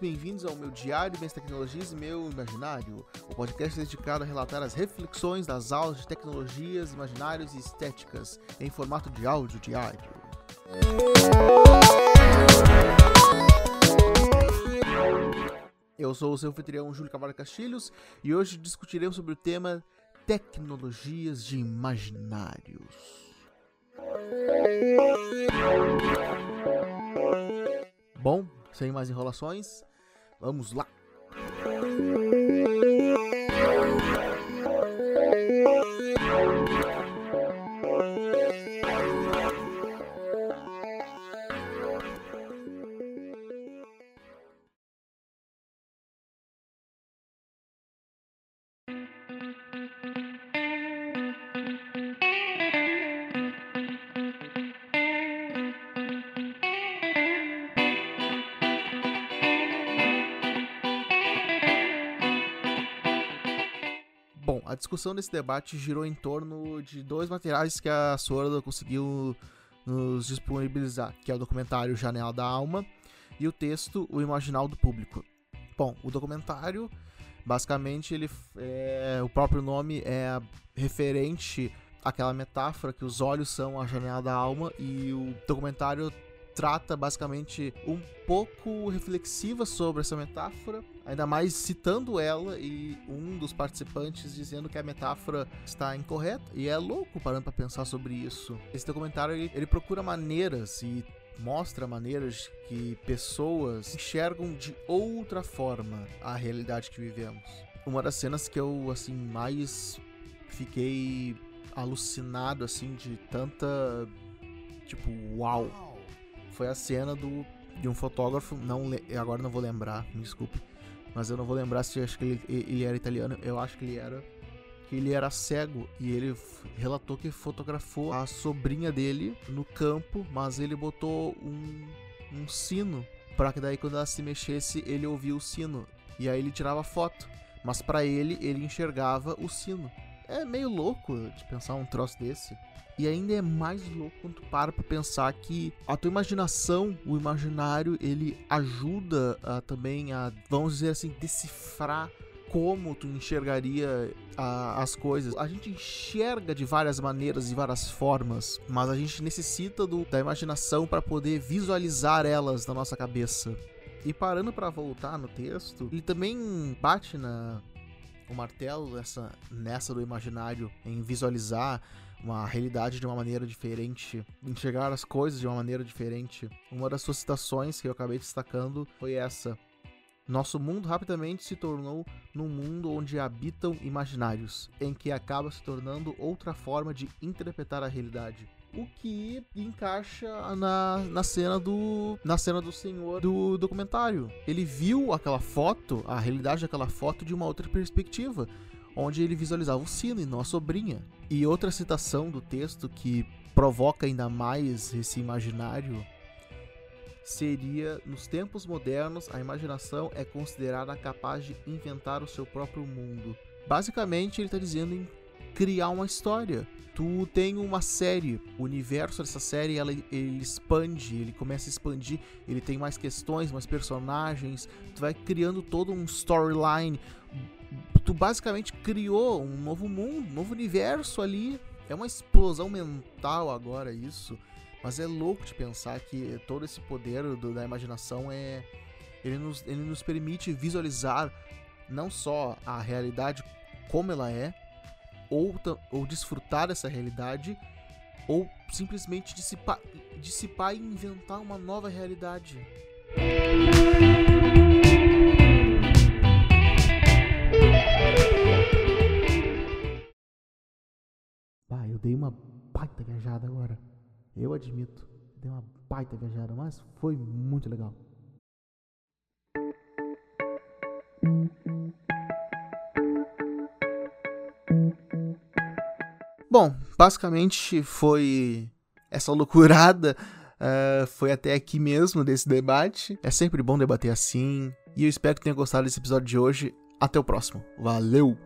meu diário, minhas tecnologias e meu imaginário. O podcast dedicado a relatar as reflexões das aulas de tecnologias, imaginários e estéticas em formato de áudio diário. Eu sou o seu anfitrião Júlio Cavalho Castilhos e hoje discutiremos sobre o tema tecnologias de imaginários. Bom, sem mais enrolações, vamos lá. Bom, a discussão desse debate girou em torno de dois materiais que a Sorda conseguiu nos disponibilizar, que é o documentário Janela da Alma e o texto O Imaginal do Público. Bom, o documentário, basicamente, ele é, o próprio nome é referente àquela metáfora que os olhos são a janela da alma e o documentário trata basicamente um pouco reflexiva sobre essa metáfora, ainda mais citando ela e um dos participantes dizendo que a metáfora está incorreta. E é louco parando para pensar sobre isso. Esse documentário ele, ele procura maneiras e mostra maneiras que pessoas enxergam de outra forma a realidade que vivemos. Uma das cenas que eu assim mais fiquei alucinado assim de tanta tipo uau foi a cena do de um fotógrafo, não agora não vou lembrar, me desculpe, mas eu não vou lembrar se acho que ele, ele era italiano, eu acho que ele era que ele era cego e ele relatou que fotografou a sobrinha dele no campo, mas ele botou um, um sino para que daí quando ela se mexesse ele ouvia o sino e aí ele tirava foto, mas para ele ele enxergava o sino. É meio louco de pensar um troço desse. E ainda é mais louco quando tu para pra pensar que a tua imaginação, o imaginário, ele ajuda a, também a, vamos dizer assim, decifrar como tu enxergaria a, as coisas. A gente enxerga de várias maneiras e várias formas, mas a gente necessita do, da imaginação para poder visualizar elas na nossa cabeça. E parando para voltar no texto, ele também bate na o martelo nessa, nessa do imaginário em visualizar uma realidade de uma maneira diferente, enxergar as coisas de uma maneira diferente. Uma das suas citações que eu acabei destacando foi essa: Nosso mundo rapidamente se tornou num mundo onde habitam imaginários, em que acaba se tornando outra forma de interpretar a realidade. O que encaixa na, na cena do na cena do senhor do documentário. Ele viu aquela foto, a realidade daquela foto de uma outra perspectiva onde ele visualizava o sino e não a sobrinha. E outra citação do texto que provoca ainda mais esse imaginário seria: nos tempos modernos, a imaginação é considerada capaz de inventar o seu próprio mundo. Basicamente, ele está dizendo em criar uma história. Tu tem uma série, o universo dessa série ela, ele expande, ele começa a expandir, ele tem mais questões, mais personagens, tu vai criando todo um storyline, tu basicamente criou um novo mundo, um novo universo ali. É uma explosão mental agora isso, mas é louco de pensar que todo esse poder do, da imaginação é ele nos, ele nos permite visualizar não só a realidade como ela é, ou, ou desfrutar dessa realidade, ou simplesmente dissipar, dissipar e inventar uma nova realidade. eu dei uma baita viajada agora. Eu admito, dei uma baita viajada, mas foi muito legal. Bom, basicamente foi essa loucurada. Uh, foi até aqui mesmo desse debate. É sempre bom debater assim. E eu espero que tenha gostado desse episódio de hoje. Até o próximo. Valeu!